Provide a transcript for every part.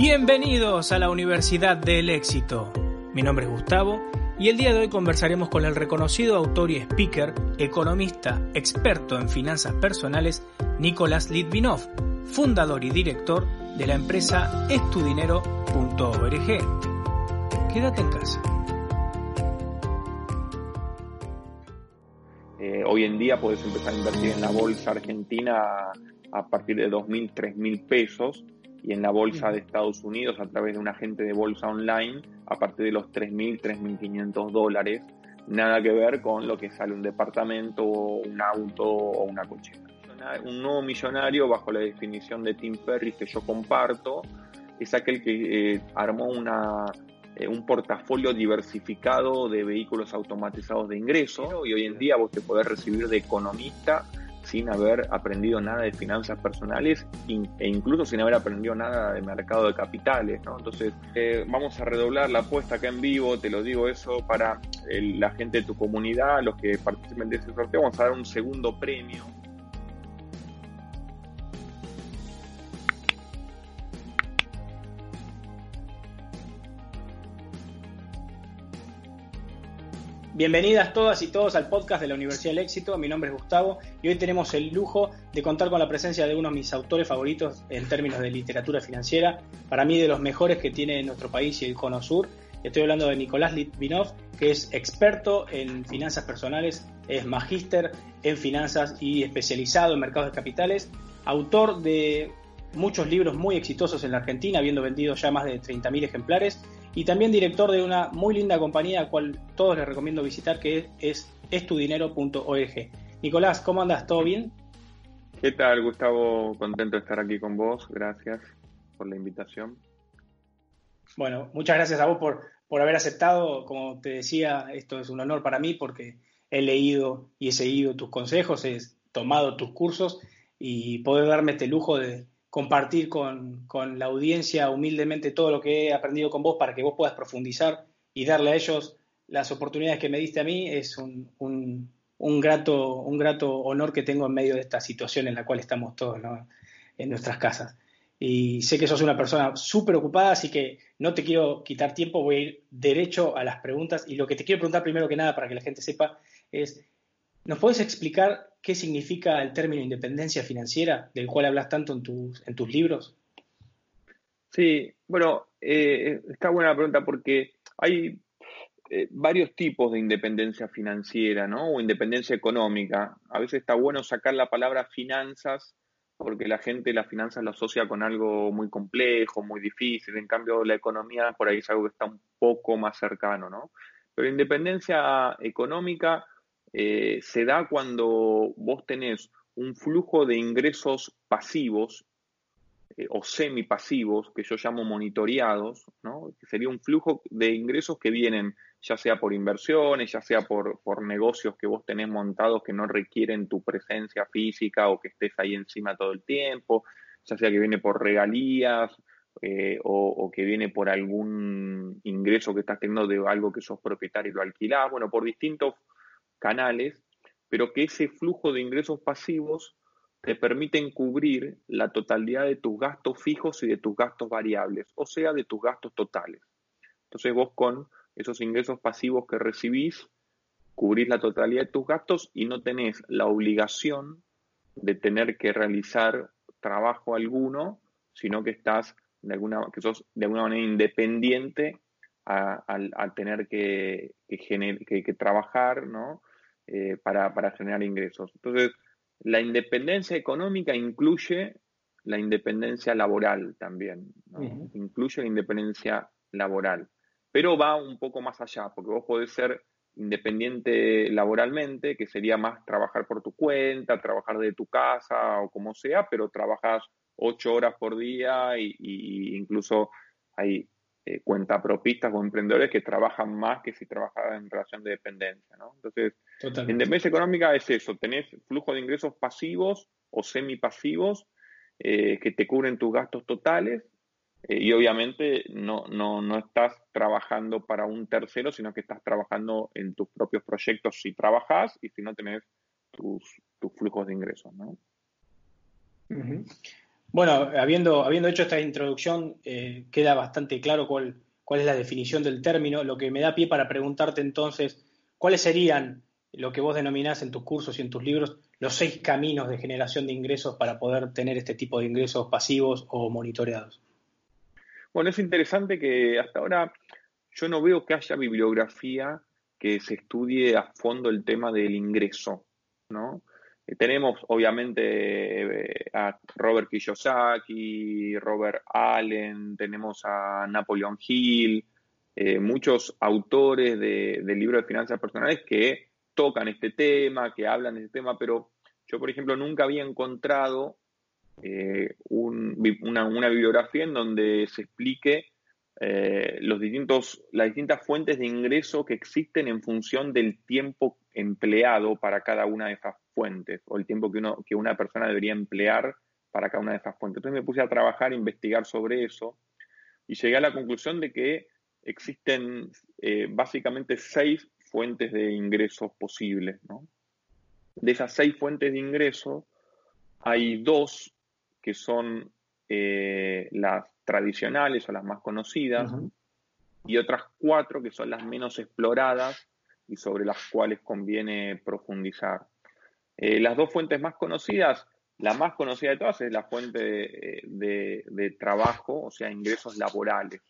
Bienvenidos a la Universidad del Éxito. Mi nombre es Gustavo y el día de hoy conversaremos con el reconocido autor y speaker, economista, experto en finanzas personales, Nicolás Litvinov, fundador y director de la empresa estudinero.org. Quédate en casa. Eh, hoy en día puedes empezar a invertir en la bolsa argentina a partir de 2.000, 3.000 pesos y en la bolsa de Estados Unidos a través de un agente de bolsa online a partir de los 3.000, 3.500 dólares. Nada que ver con lo que sale un departamento, un auto o una cochera. Un nuevo millonario, bajo la definición de Tim Ferriss que yo comparto, es aquel que eh, armó una, eh, un portafolio diversificado de vehículos automatizados de ingreso y hoy en día vos te podés recibir de economista sin haber aprendido nada de finanzas personales e incluso sin haber aprendido nada de mercado de capitales, ¿no? Entonces, eh, vamos a redoblar la apuesta acá en vivo, te lo digo eso para la gente de tu comunidad, los que participen de ese sorteo, vamos a dar un segundo premio Bienvenidas todas y todos al podcast de la Universidad del Éxito. Mi nombre es Gustavo y hoy tenemos el lujo de contar con la presencia de uno de mis autores favoritos en términos de literatura financiera, para mí de los mejores que tiene nuestro país y el Cono Sur. Estoy hablando de Nicolás Litvinov, que es experto en finanzas personales, es magíster en finanzas y especializado en mercados de capitales, autor de muchos libros muy exitosos en la Argentina, habiendo vendido ya más de 30.000 ejemplares y también director de una muy linda compañía a cual todos les recomiendo visitar que es estudinero.org. Nicolás, ¿cómo andas? ¿Todo bien? ¿Qué tal, Gustavo? Contento de estar aquí con vos. Gracias por la invitación. Bueno, muchas gracias a vos por, por haber aceptado. Como te decía, esto es un honor para mí porque he leído y he seguido tus consejos, he tomado tus cursos y poder darme este lujo de, compartir con, la audiencia humildemente todo lo que he aprendido con vos para que vos puedas profundizar y darle a ellos las oportunidades que me diste a mí es un, un, grato, un grato honor que tengo en medio de esta situación en la cual estamos todos en nuestras casas. Y sé que sos una persona súper ocupada, así que no te quiero quitar tiempo, voy a ir derecho a las preguntas. Y lo que te quiero preguntar primero que nada, para que la gente sepa, es, ¿nos puedes explicar qué significa el término independencia financiera, del cual hablas tanto en tus, libros? Sí, bueno, eh, está buena la pregunta porque hay eh, varios tipos de independencia financiera, ¿no? O independencia económica. A veces está bueno sacar la palabra finanzas porque la gente la finanzas la asocia con algo muy complejo, muy difícil. En cambio, la economía por ahí es algo que está un poco más cercano, ¿no? Pero independencia económica eh, se da cuando vos tenés un flujo de ingresos pasivos eh, o semipasivos, que yo llamo monitoreados, ¿no? que sería un flujo de ingresos que vienen ya sea por inversiones, ya sea por, por, negocios que vos tenés montados que no requieren tu presencia física o que estés ahí encima todo el tiempo, ya sea que viene por regalías eh, o, o, que viene por algún ingreso que estás teniendo de algo que sos propietario y lo alquilás, bueno, por distintos canales, pero que ese flujo de ingresos pasivos te permiten cubrir la totalidad de tus gastos fijos y de tus gastos variables, o sea, de tus gastos totales. Entonces vos con esos ingresos pasivos que recibís, cubrís la totalidad de tus gastos y no tenés la obligación de tener que realizar trabajo alguno, sino que estás de alguna, que sos de alguna manera independiente al tener que, que, trabajar, ¿no? Eh, para, generar ingresos. Entonces, la independencia económica incluye la independencia laboral también, incluye la independencia laboral, pero va un poco más allá, porque vos podés ser independiente laboralmente, que sería más trabajar por tu cuenta, trabajar de tu casa o como sea, pero trabajas ocho horas por día y, incluso hay eh, cuentapropistas o emprendedores que trabajan más que si trabajaran en relación de dependencia. ¿no? Entonces, independencia económica es eso, tenés flujo de ingresos pasivos o semipasivos eh, que te cubren tus gastos totales eh, y obviamente no, no, no estás trabajando para un tercero, sino que estás trabajando en tus propios proyectos si trabajas y si no tenés tus, tus flujos de ingresos. ¿no? Bueno, habiendo, habiendo hecho esta introducción, eh, queda bastante claro cuál, cuál es la definición del término, lo que me da pie para preguntarte entonces, ¿cuáles serían lo que vos denominás en tus cursos y en tus libros los seis caminos de generación de ingresos para poder tener este tipo de ingresos pasivos o monitoreados? Bueno, es interesante que hasta ahora yo no veo que haya bibliografía que se estudie a fondo el tema del ingreso, ¿no? Eh, tenemos obviamente eh, a Robert Kiyosaki, Robert Allen, tenemos a Napoleon Hill, eh, muchos autores de, libros de finanzas personales que tocan este tema, que hablan de este tema, pero yo, por ejemplo, nunca había encontrado una, bibliografía en donde se explique los distintos, las distintas fuentes de ingreso que existen en función del tiempo empleado para cada una de esas fuentes o el tiempo que, uno, que una persona debería emplear para cada una de esas fuentes. Entonces me puse a trabajar, a investigar sobre eso y llegué a la conclusión de que existen eh, básicamente seis fuentes de ingresos posibles. De esas seis fuentes de ingresos, hay dos que son eh, las tradicionales o las más conocidas y otras cuatro que son las menos exploradas y sobre las cuales conviene profundizar. Eh, las dos fuentes más conocidas, la más conocida de todas es la fuente de, trabajo, o sea, ingresos laborales.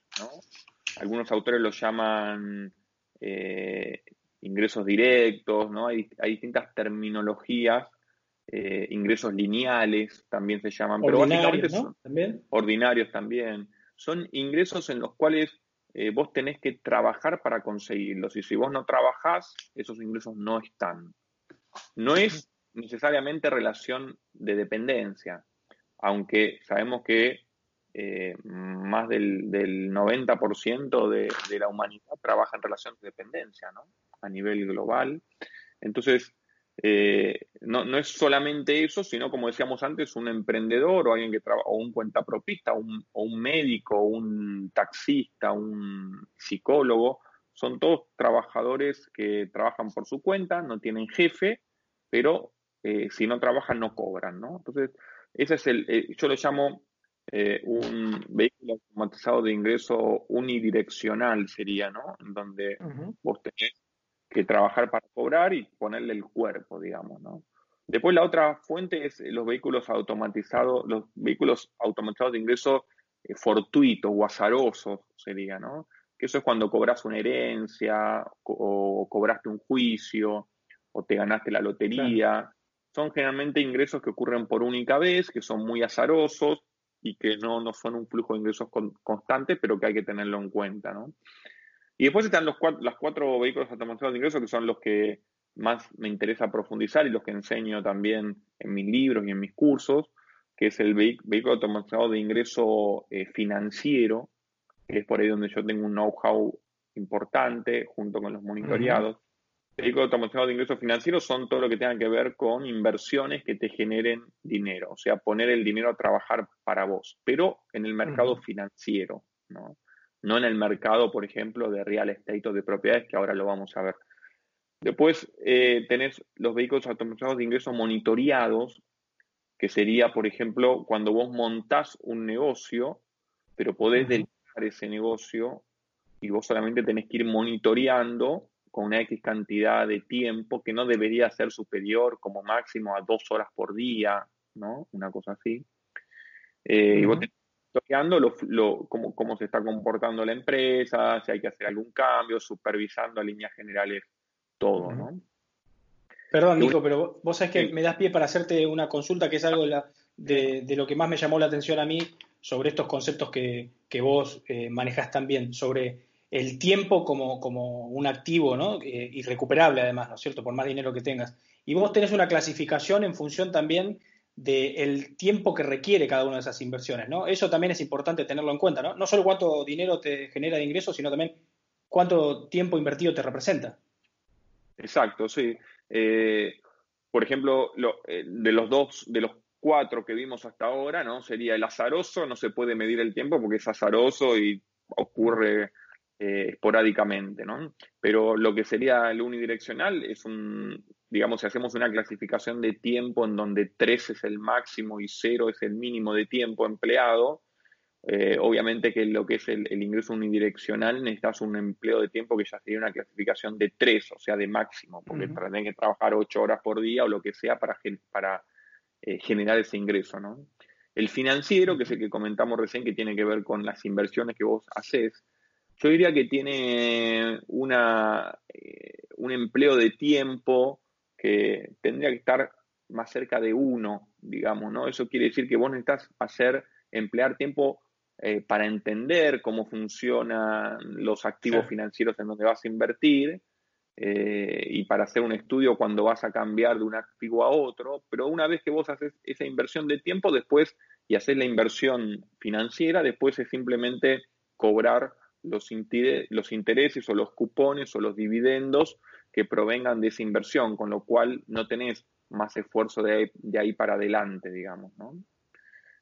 Algunos autores lo llaman eh, ingresos directos, ¿no? hay, distintas terminologías, eh, ingresos lineales también se llaman, pero básicamente son ¿También? ordinarios también. Son ingresos en los cuales vos tenés que trabajar para conseguirlos. Y si vos no trabajás, esos ingresos no están. No es necesariamente relación de dependencia, aunque sabemos que eh, más del, 90% de, de, la humanidad trabaja en relación de dependencia, ¿no? A nivel global. Entonces, eh, no, no, es solamente eso, sino como decíamos antes, un emprendedor o alguien que trabaja, o un cuentapropista, un, o un médico, un taxista, un psicólogo, son todos trabajadores que trabajan por su cuenta, no tienen jefe, pero eh, si no trabajan no cobran, ¿no? Entonces, ese es el, eh, yo lo llamo eh, un vehículo automatizado de ingreso unidireccional sería, ¿no? En donde vos tenés que trabajar para cobrar y ponerle el cuerpo, digamos, ¿no? Después la otra fuente es los vehículos automatizados, los vehículos automatizados de ingreso fortuitos o azarosos sería, ¿no? Que eso es cuando cobras una herencia o cobraste un juicio o te ganaste la lotería son generalmente ingresos que ocurren por única vez, que son muy azarosos y que no, no son un flujo de ingresos constante, pero que hay que tenerlo en cuenta. ¿no? Y después están los cuatro, los cuatro vehículos automatizados de ingresos, que son los que más me interesa profundizar y los que enseño también en mis libros y en mis cursos, que es el vehículo automatizado de ingreso eh, financiero, que es por ahí donde yo tengo un know-how importante junto con los monitoreados. Vehículos automatizados de ingresos financieros son todo lo que tenga que ver con inversiones que te generen dinero, o sea, poner el dinero a trabajar para vos, pero en el mercado financiero, ¿no? No en el mercado, por ejemplo, de real estate o de propiedades, que ahora lo vamos a ver. Después eh, tenés los vehículos automatizados de ingresos monitoreados, que sería, por ejemplo, cuando vos montás un negocio, pero podés delegar ese negocio y vos solamente tenés que ir monitoreando con una X cantidad de tiempo que no debería ser superior como máximo a dos horas por día, ¿no? Una cosa así. Eh, y vos lo, cómo, cómo, se está comportando la empresa, si hay que hacer algún cambio, supervisando a líneas generales todo, ¿no? Perdón, Nico, pero vos sabés que me das pie para hacerte una consulta que es algo de, de, lo que más me llamó la atención a mí sobre estos conceptos que, que vos eh, manejás también, sobre el tiempo como, como un activo, ¿no? Eh, irrecuperable además, ¿no es cierto? Por más dinero que tengas. Y vos tenés una clasificación en función también del tiempo que requiere cada una de esas inversiones, ¿no? Eso también es importante tenerlo en cuenta, ¿no? No solo cuánto dinero te genera de ingresos, sino también cuánto tiempo invertido te representa. Exacto, sí. Eh, por ejemplo, eh, de los dos, de los cuatro que vimos hasta ahora, ¿no? Sería el azaroso, no se puede medir el tiempo porque es azaroso y ocurre eh, esporádicamente, ¿no? Pero lo que sería el unidireccional es un, digamos, si hacemos una clasificación de tiempo en donde 3 es el máximo y 0 es el mínimo de tiempo empleado, eh, obviamente que lo que es el, ingreso unidireccional necesitas un empleo de tiempo que ya sería una clasificación de 3, o sea, de máximo, porque uh que trabajar 8 horas por día o lo que sea para, para eh, generar ese ingreso, ¿no? El financiero, que es el que comentamos recién, que tiene que ver con las inversiones que vos haces, yo diría que tiene una, eh, un empleo de tiempo que tendría que estar más cerca de uno, digamos, ¿no? Eso quiere decir que vos necesitas hacer, emplear tiempo eh, para entender cómo funcionan los activos financieros en donde vas a invertir eh, y para hacer un estudio cuando vas a cambiar de un activo a otro, pero una vez que vos haces esa inversión de tiempo después y haces la inversión financiera, después es simplemente cobrar los, los intereses o los cupones o los dividendos que provengan de esa inversión, con lo cual no tenés más esfuerzo de ahí, para adelante, digamos. ¿no?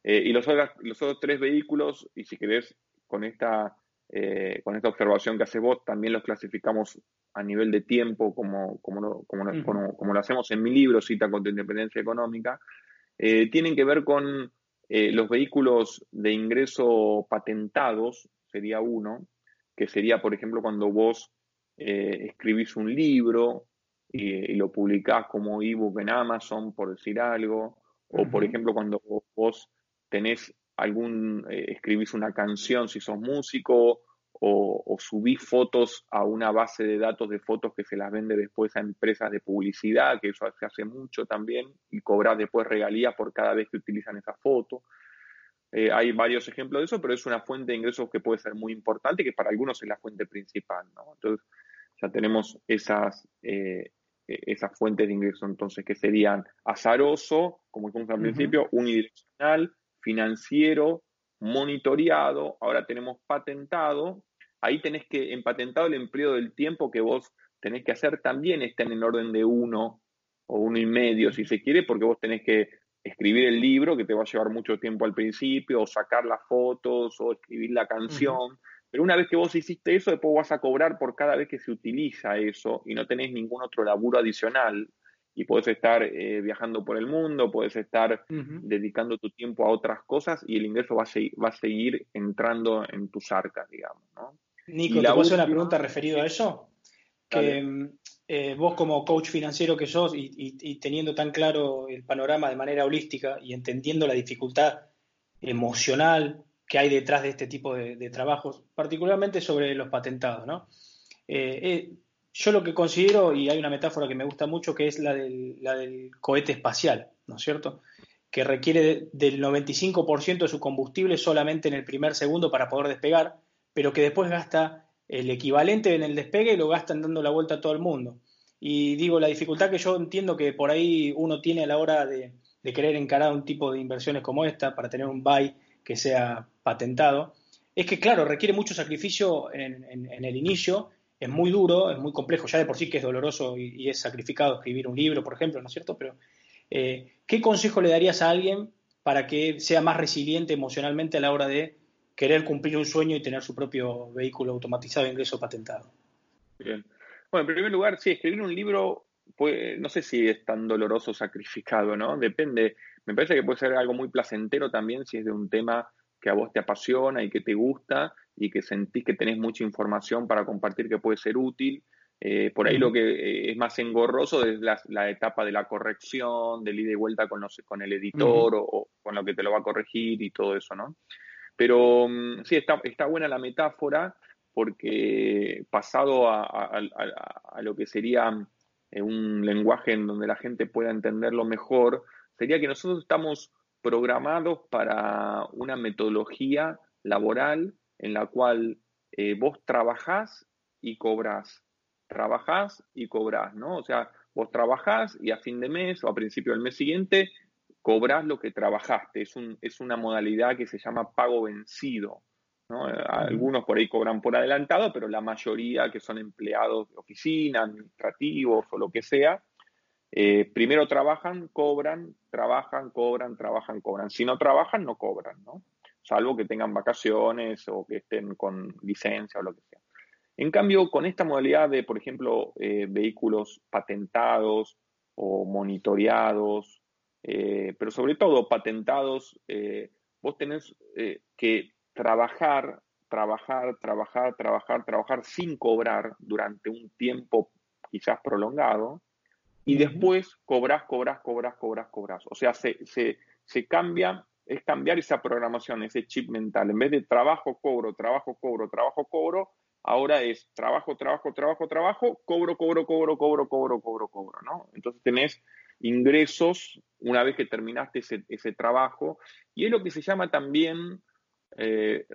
Eh, y los, los otros tres vehículos, y si querés, con esta, eh, con esta observación que haces vos, también los clasificamos a nivel de tiempo, como, como, lo, como, lo hacemos en mi libro, Cita contra Independencia Económica, eh, tienen que ver con los vehículos de ingreso patentados, sería uno, que sería, por ejemplo, cuando vos eh, escribís un libro y, lo publicás como ebook en Amazon, por decir algo, o por ejemplo, cuando vos tenés algún, eh, escribís una canción si sos músico, o, subís fotos a una base de datos de fotos que se las vende después a empresas de publicidad, que eso se hace mucho también, y cobras después regalías por cada vez que utilizan esa foto. Eh, hay varios ejemplos de eso, pero es una fuente de ingresos que puede ser muy importante, que para algunos es la fuente principal. ¿no? Entonces, ya tenemos esas, eh, e-, esas fuentes de ingresos, entonces, que serían azaroso, como dijimos al principio, unidireccional, financiero, monitoreado, ahora tenemos patentado. Ahí tenés que, en patentado, el empleo del tiempo que vos tenés que hacer también está en el orden de uno o uno y medio, si se quiere, porque vos tenés que escribir el libro, que te va a llevar mucho tiempo al principio, o sacar las fotos, o escribir la canción. Pero una vez que vos hiciste eso, después vas a cobrar por cada vez que se utiliza eso y no tenés ningún otro laburo adicional. Y puedes estar eh, viajando por el mundo, puedes estar dedicando tu tiempo a otras cosas y el ingreso va a, va a seguir entrando en tus arcas, digamos. ¿no? Nico, ¿te puedo hacer una pregunta referido a eso? Que eh, vos como coach financiero que sos y, teniendo tan claro el panorama de manera holística y entendiendo la dificultad emocional que hay detrás de este tipo de, trabajos, particularmente sobre los patentados, ¿no? Eh, eh, yo lo que considero, y hay una metáfora que me gusta mucho, que es la del, cohete espacial, ¿no es cierto? Que requiere del 95% de su combustible solamente en el primer segundo para poder despegar, pero que después gasta el equivalente en el despegue y lo gastan dando la vuelta a todo el mundo. Y digo, la dificultad que yo entiendo que por ahí uno tiene a la hora de, querer encarar un tipo de inversiones como esta para tener un buy que sea patentado, es que, claro, requiere mucho sacrificio en, el inicio, es muy duro, es muy complejo, ya de por sí que es doloroso y, es sacrificado escribir un libro, por ejemplo, ¿no es cierto? Pero, eh, ¿qué consejo le darías a alguien para que sea más resiliente emocionalmente a la hora de querer cumplir un sueño y tener su propio vehículo automatizado de ingreso patentado. Bien. Bueno, en primer lugar, sí, escribir un libro, pues, no sé si es tan doloroso o sacrificado, ¿no? Depende. Me parece que puede ser algo muy placentero también si es de un tema que a vos te apasiona y que te gusta y que sentís que tenés mucha información para compartir que puede ser útil. Eh, por ahí lo que eh, es más engorroso es la, etapa de la corrección, del ida y vuelta con, con el editor o, con lo que te lo va a corregir y todo eso, ¿no? Pero mm, sí, está, está buena la metáfora porque pasado a, lo que sería eh, un lenguaje en donde la gente pueda entenderlo mejor, sería que nosotros estamos programados para una metodología laboral en la cual eh, vos trabajás y cobrás, trabajás y cobrás, ¿no? O sea, vos trabajás y a fin de mes o a principio del mes siguiente cobrás lo que trabajaste. Es, un, es una modalidad que se llama pago vencido. ¿no? Algunos por ahí cobran por adelantado, pero la mayoría que son empleados de oficina, administrativos o lo que sea, eh, primero trabajan, cobran, trabajan, cobran, trabajan, cobran. Si no trabajan, no cobran, ¿no? Salvo que tengan vacaciones o que estén con licencia o lo que sea. En cambio, con esta modalidad de, por ejemplo, eh, vehículos patentados o monitoreados, eh, pero sobre todo patentados, vos tenés que trabajar, trabajar, trabajar, trabajar, trabajar sin cobrar durante un tiempo quizás prolongado, y después cobras, cobras, cobras, cobras, cobras. O sea, se, se, cambia, es cambiar esa programación, ese chip mental. En vez de trabajo, cobro, trabajo, cobro, trabajo, cobro, ahora es trabajo, trabajo, trabajo, trabajo, cobro, cobro, cobro, cobro, cobro, cobro, cobro, ¿no? Entonces tenés ingresos una vez que terminaste ese, ese trabajo y es lo que se llama también eh,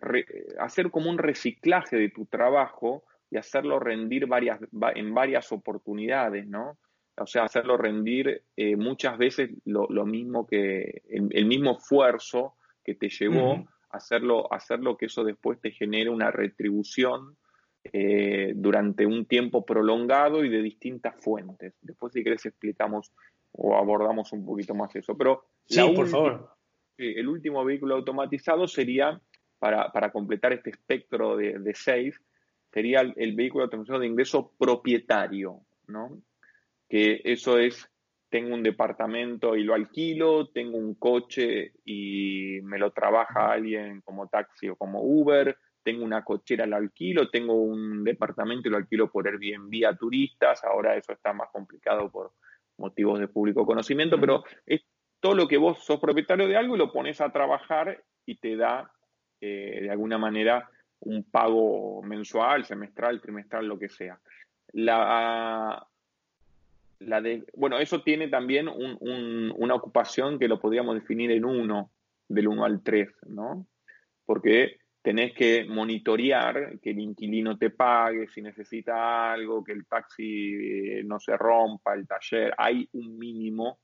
hacer como un reciclaje de tu trabajo y hacerlo rendir varias, en varias oportunidades, ¿no? O sea, hacerlo rendir eh, muchas veces lo, mismo que el, mismo esfuerzo que te llevó a hacerlo, hacerlo que eso después te genere una retribución eh, durante un tiempo prolongado y de distintas fuentes. Después, si querés, explicamos o abordamos un poquito más eso. Pero sí, por favor. el último vehículo automatizado sería, para, para completar este espectro de, de seis, sería el, el vehículo automatizado de ingreso propietario, ¿no? Que eso es, tengo un departamento y lo alquilo, tengo un coche y me lo trabaja alguien como taxi o como Uber, tengo una cochera, lo alquilo, tengo un departamento y lo alquilo por Airbnb a turistas, ahora eso está más complicado por motivos de público conocimiento, pero es todo lo que vos sos propietario de algo y lo pones a trabajar y te da eh, de alguna manera un pago mensual, semestral, trimestral, lo que sea. La, de, bueno, eso tiene también una ocupación que lo podríamos definir en uno, del 1 al 3, ¿no? Porque tenés que monitorear que el inquilino te pague, si necesita algo, que el taxi eh, no se rompa, el taller. Hay un mínimo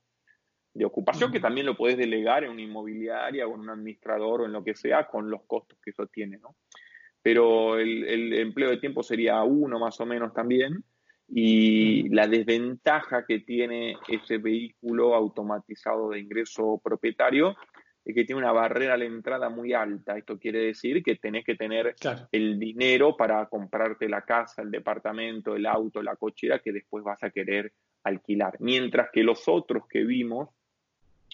de ocupación que también lo podés delegar en una inmobiliaria o en un administrador o en lo que sea con los costos que eso tiene, ¿no? Pero el, el empleo de tiempo sería uno más o menos también y la desventaja que tiene ese vehículo automatizado de ingreso propietario es que tiene una barrera a la entrada muy alta. Esto quiere decir que tenés que tener el dinero para comprarte la casa, el departamento, el auto, la cochera que después vas a querer alquilar. Mientras que los otros que vimos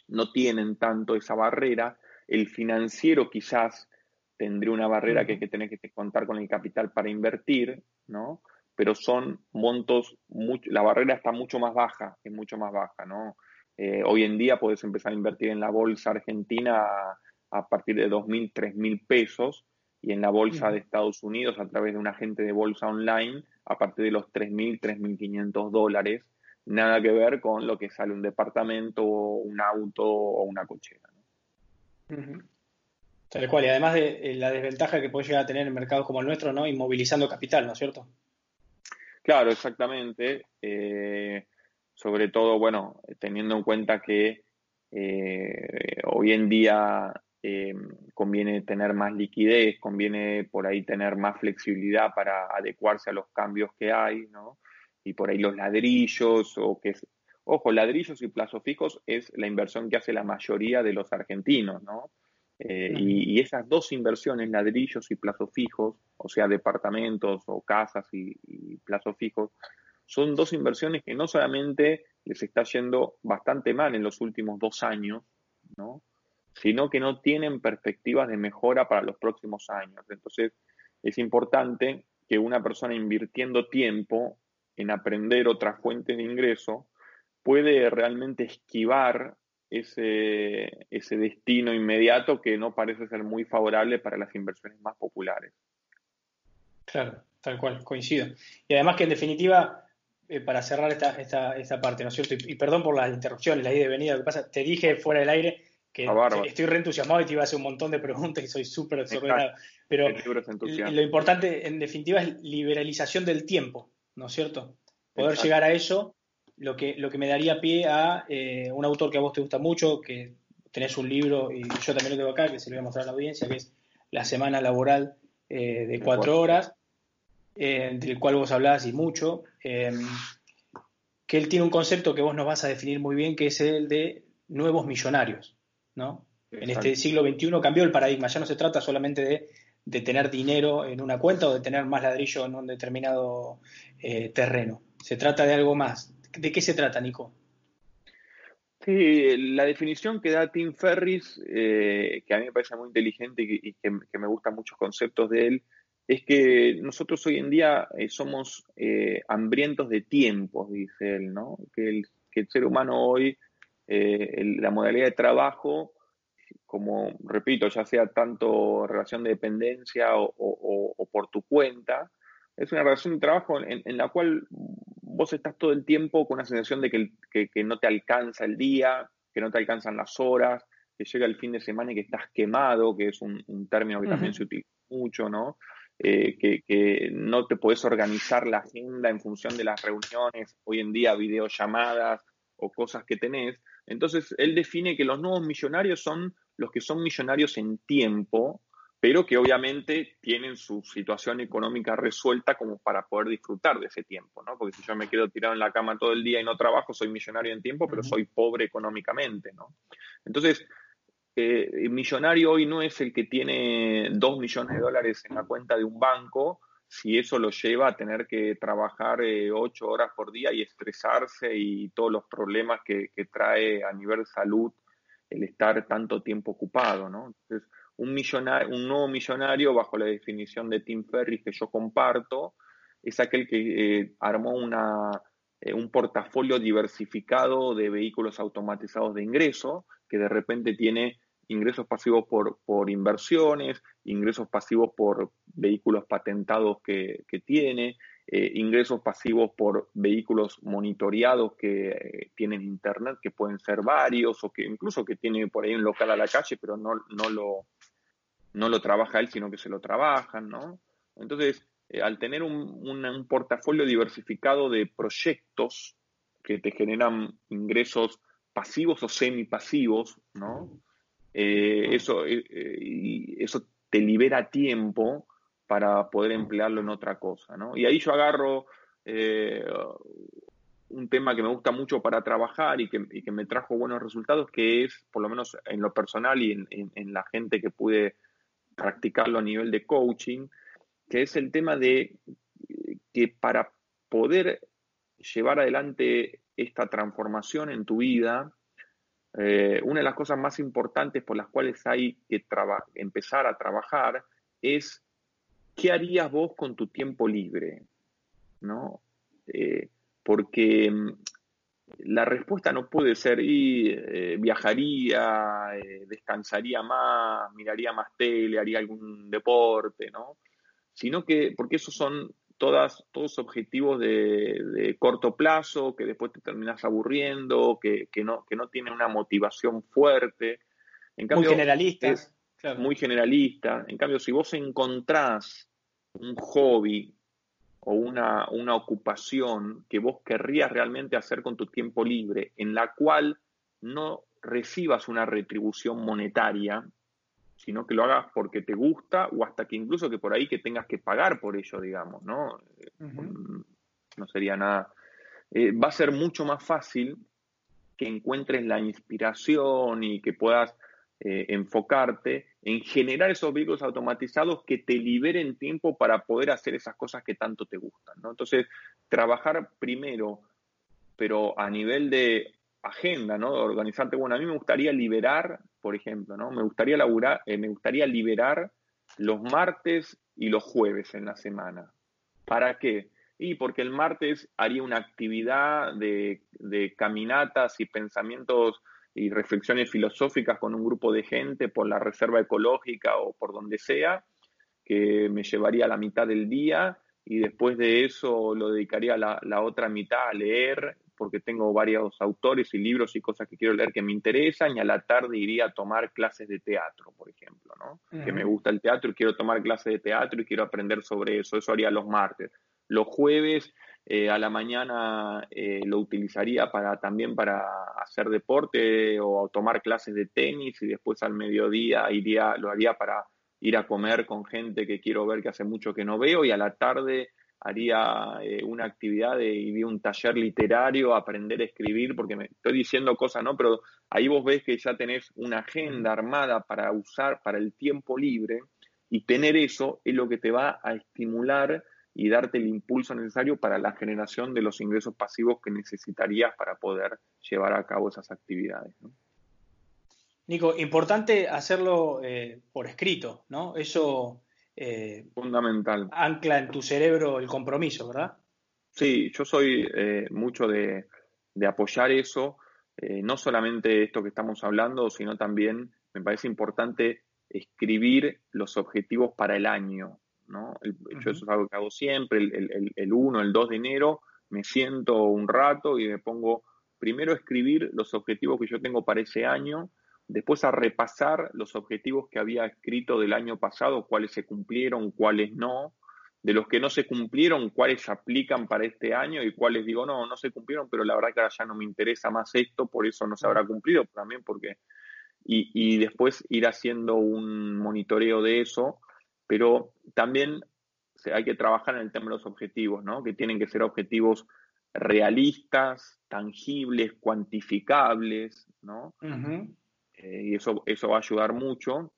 no tienen tanto esa barrera. El financiero quizás tendría una barrera que, que tenés que contar con el capital para invertir, ¿no? Pero son montos, la barrera está mucho más baja, es mucho más baja, ¿no? Eh, hoy en día puedes empezar a invertir en la bolsa argentina a, partir de 2.000, 3.000 pesos y en la bolsa de Estados Unidos a través de un agente de bolsa online a partir de los 3.000, 3.500 dólares. Nada que ver con lo que sale un departamento, un auto o una cochera. Tal cual, y además de eh, la desventaja que puede llegar a tener en mercados como el nuestro, ¿no? Inmovilizando capital, ¿no es cierto? Claro, exactamente. Eh, sobre todo, bueno, teniendo en cuenta que eh, hoy en día eh, conviene tener más liquidez, conviene por ahí tener más flexibilidad para adecuarse a los cambios que hay, ¿no? Y por ahí los ladrillos, o que es, ojo, ladrillos y plazos fijos es la inversión que hace la mayoría de los argentinos, ¿no? Eh, y, esas dos inversiones, ladrillos y plazos fijos, o sea, departamentos o casas y, plazos fijos, son dos inversiones que no solamente les está yendo bastante mal en los últimos dos años, ¿no? sino que no tienen perspectivas de mejora para los próximos años. Entonces, es importante que una persona invirtiendo tiempo en aprender otras fuentes de ingreso puede realmente esquivar ese, ese destino inmediato que no parece ser muy favorable para las inversiones más populares. Claro, tal cual, coincido. Y además que en definitiva, eh, para cerrar esta, esta, esta, parte, ¿no es cierto? Y, perdón por las interrupciones, la ida y venida, lo que pasa, te dije fuera del aire que estoy re entusiasmado y te iba a hacer un montón de preguntas y soy súper desordenado. Pero lo importante, en definitiva, es liberalización del tiempo, ¿no es cierto? Poder llegar a eso, lo que, lo que me daría pie a eh, un autor que a vos te gusta mucho, que tenés un libro, y yo también lo tengo acá, que se lo voy a mostrar a la audiencia, que es La Semana Laboral eh, de Cuatro Horas, eh, del cual vos hablás y mucho, que él tiene un concepto que vos nos vas a definir muy bien, que es el de nuevos millonarios. ¿no? En este siglo XXI cambió el paradigma, ya no se trata solamente de, tener dinero en una cuenta o de tener más ladrillo en un determinado eh, terreno, se trata de algo más. ¿De qué se trata, Nico? Sí, la definición que da Tim Ferris, eh, que a mí me parece muy inteligente y, que, me gustan muchos conceptos de él, es que nosotros hoy en día eh, somos hambrientos de tiempos, dice él, ¿no? Que el, ser humano hoy eh, la modalidad de trabajo, como repito, ya sea tanto relación de dependencia o, por tu cuenta, es una relación de trabajo en, la cual vos estás todo el tiempo con una sensación de que, no te alcanza el día, que no te alcanzan las horas, que llega el fin de semana y que estás quemado, que es un, término que también se utiliza mucho, ¿no? Eh, que, que, no te puedes organizar la agenda en función de las reuniones, hoy en día videollamadas o cosas que tenés, entonces, él define que los nuevos millonarios son los que son millonarios en tiempo, pero que obviamente tienen su situación económica resuelta como para poder disfrutar de ese tiempo, ¿no? Porque si yo me quedo tirado en la cama todo el día y no trabajo, soy millonario en tiempo, pero soy pobre económicamente, ¿no? Entonces, eh, el millonario hoy no es el que tiene dos millones de dólares en la cuenta de un banco, si eso lo lleva a tener que trabajar eh, ocho horas por día y estresarse y todos los problemas que, trae a nivel salud el estar tanto tiempo ocupado, ¿no? Entonces, un, millonario, un nuevo millonario, bajo la definición de Tim Ferris que yo comparto, es aquel que eh, armó una, eh, un portafolio diversificado de vehículos automatizados de ingreso, que de repente tiene ingresos pasivos por, por inversiones, ingresos pasivos por vehículos patentados que, tiene, eh, ingresos pasivos por vehículos monitoreados que eh, tienen internet, que pueden ser varios, o que incluso que tiene por ahí un local a la calle, pero no, no, lo, no lo trabaja él, sino que se lo trabajan, ¿no? Entonces, eh, al tener un, un portafolio diversificado de proyectos que te generan ingresos pasivos o semipasivos, ¿no? Eh, eso, eh, eh, eso te libera tiempo para poder emplearlo en otra cosa, ¿no? Y ahí yo agarro un tema que me gusta mucho para trabajar y que, me trajo buenos resultados, que es, por lo menos en lo personal y en, la gente que pude practicarlo a nivel de coaching, que es el tema de que para poder llevar adelante esta transformación en tu vida, eh, una de las cosas más importantes por las cuales hay que empezar a trabajar es qué harías vos con tu tiempo libre, ¿no? Eh, porque la respuesta no puede ser y eh, viajaría, descansaría más, miraría más tele, haría algún deporte, ¿no? Sino que, porque esos son todas, todos objetivos de, corto plazo, que después te terminas aburriendo, que, no, que no tienen una motivación fuerte. En cambio, muy generalistas. Muy generalista. En cambio, si vos encontrás un hobby o una, una ocupación que vos querrías realmente hacer con tu tiempo libre, en la cual no recibas una retribución monetaria, sino que lo hagas porque te gusta o hasta que incluso que por ahí que tengas que pagar por ello, digamos, ¿no? No sería nada. Eh, va a ser mucho más fácil que encuentres la inspiración y que puedas eh, enfocarte en generar esos vehículos automatizados que te liberen tiempo para poder hacer esas cosas que tanto te gustan, ¿no? Entonces, trabajar primero, pero a nivel de agenda, ¿no? Organizarte, bueno, a mí me gustaría liberar, por ejemplo, ¿no? Me gustaría laburar, eh, me gustaría liberar los martes y los jueves en la semana. ¿Para qué? Y porque el martes haría una actividad de, de caminatas y pensamientos y reflexiones filosóficas con un grupo de gente por la reserva ecológica o por donde sea, que me llevaría la mitad del día y después de eso lo dedicaría la, la otra mitad a leer porque tengo varios autores y libros y cosas que quiero leer que me interesan, y a la tarde iría a tomar clases de teatro, por ejemplo, ¿no? Que me gusta el teatro y quiero tomar clases de teatro y quiero aprender sobre eso. Eso haría los martes. Los jueves eh, a la mañana eh, lo utilizaría para también para hacer deporte o tomar clases de tenis y después al mediodía iría, lo haría para ir a comer con gente que quiero ver que hace mucho que no veo y a la tarde haría eh, una actividad de ir un taller literario, aprender a escribir, porque me estoy diciendo cosas, ¿no? Pero ahí vos ves que ya tenés una agenda armada para usar para el tiempo libre y tener eso es lo que te va a estimular y darte el impulso necesario para la generación de los ingresos pasivos que necesitarías para poder llevar a cabo esas actividades. ¿no? Nico, importante hacerlo eh, por escrito, ¿no? Eso eh, fundamental. Ancla en tu cerebro el compromiso, ¿verdad? Sí, yo soy eh, mucho de, apoyar eso, no solamente esto que estamos hablando, sino también me parece importante escribir los objetivos para el año, ¿no? Yo eso es algo que hago siempre, el, el 1, el 2 de enero, me siento un rato y me pongo primero a escribir los objetivos que yo tengo para ese año, después a repasar los objetivos que había escrito del año pasado, cuáles se cumplieron, cuáles no, de los que no se cumplieron, cuáles se aplican para este año y cuáles digo, no, no se cumplieron, pero la verdad que ahora ya no me interesa más esto, por eso no se habrá cumplido, también porque... Y, y después ir haciendo un monitoreo de eso, pero también hay que trabajar en el tema de los objetivos, ¿no? Que tienen que ser objetivos realistas, tangibles, cuantificables, ¿no? Eh, y eso, eso va a ayudar mucho.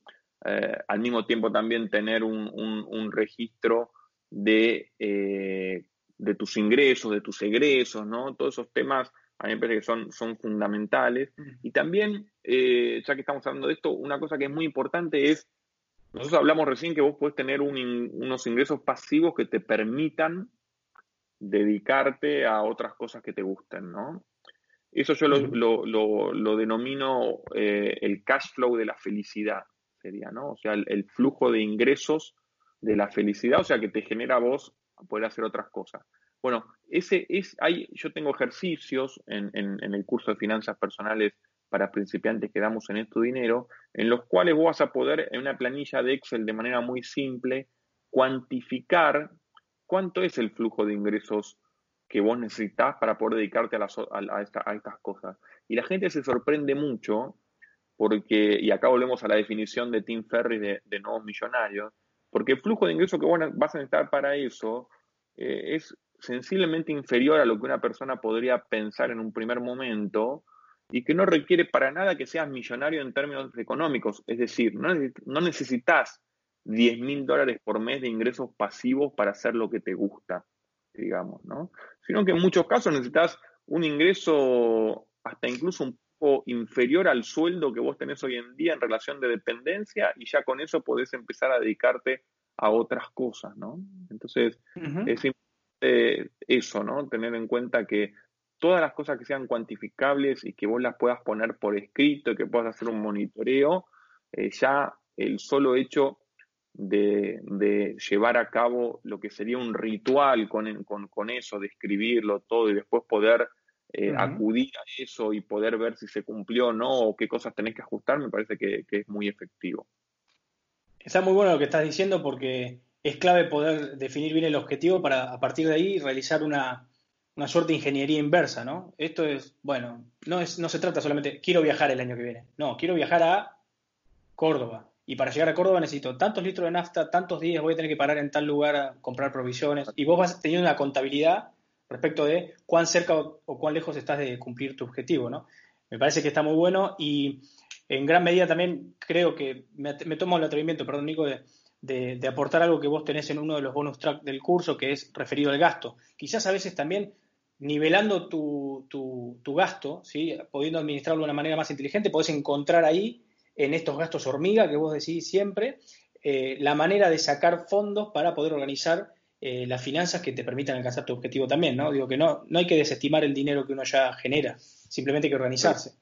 Eh, al mismo tiempo también tener un, registro de, eh, de, tus ingresos, de tus egresos, ¿no? Todos esos temas a mí me parece que son, son fundamentales. Y también, ya que estamos hablando de esto, una cosa que es muy importante es, nosotros hablamos recién que vos puedes tener unos ingresos pasivos que te permitan dedicarte a otras cosas que te gusten, ¿no? Eso yo lo, denomino eh, el cash flow de la felicidad, sería, ¿no? O sea, el, flujo de ingresos de la felicidad, o sea, que te genera a vos poder hacer otras cosas. Bueno, ese es, hay, yo tengo ejercicios en, el curso de finanzas personales para principiantes que damos en esto dinero, en los cuales vos vas a poder en una planilla de Excel de manera muy simple cuantificar cuánto es el flujo de ingresos que vos necesitas para poder dedicarte a, a, estas cosas. Y la gente se sorprende mucho porque, y acá volvemos a la definición de Tim Ferriss de, nuevos millonarios, porque el flujo de ingresos que vos vas a necesitar para eso eh, es sensiblemente inferior a lo que una persona podría pensar en un primer momento y que no requiere para nada que seas millonario en términos económicos. Es decir, no, no necesitas 10 mil dólares por mes de ingresos pasivos para hacer lo que te gusta digamos, ¿no? Sino que en muchos casos necesitas un ingreso hasta incluso un poco inferior al sueldo que vos tenés hoy en día en relación de dependencia y ya con eso podés empezar a dedicarte a otras cosas, ¿no? Entonces, es importante eso, ¿no? Tener en cuenta que todas las cosas que sean cuantificables y que vos las puedas poner por escrito y que puedas hacer un monitoreo, eh, ya el solo hecho de, llevar a cabo lo que sería un ritual con, con, eso, de escribirlo todo y después poder eh, acudir a eso y poder ver si se cumplió o no o qué cosas tenés que ajustar, me parece que, es muy efectivo. Está muy bueno lo que estás diciendo porque es clave poder definir bien el objetivo para a partir de ahí realizar una, una suerte de ingeniería inversa, ¿no? Esto es, bueno, no, es, no se trata solamente, quiero viajar el año que viene, no, quiero viajar a Córdoba y para llegar a Córdoba necesito tantos litros de nafta, tantos días voy a tener que parar en tal lugar a comprar provisiones. Y vos vas teniendo una contabilidad respecto de cuán cerca o, cuán lejos estás de cumplir tu objetivo, ¿no? Me parece que está muy bueno y en gran medida también creo que me, tomo el atrevimiento, perdón, Nico, de, aportar algo que vos tenés en uno de los bonus track del curso, que es referido al gasto. Quizás a veces también nivelando tu, tu, gasto, ¿sí? pudiendo administrarlo de una manera más inteligente, podés encontrar ahí en estos gastos hormiga que vos decís siempre, eh, la manera de sacar fondos para poder organizar eh, las finanzas que te permitan alcanzar tu objetivo también, ¿no? Digo que no, no hay que desestimar el dinero que uno ya genera, simplemente hay que organizarse.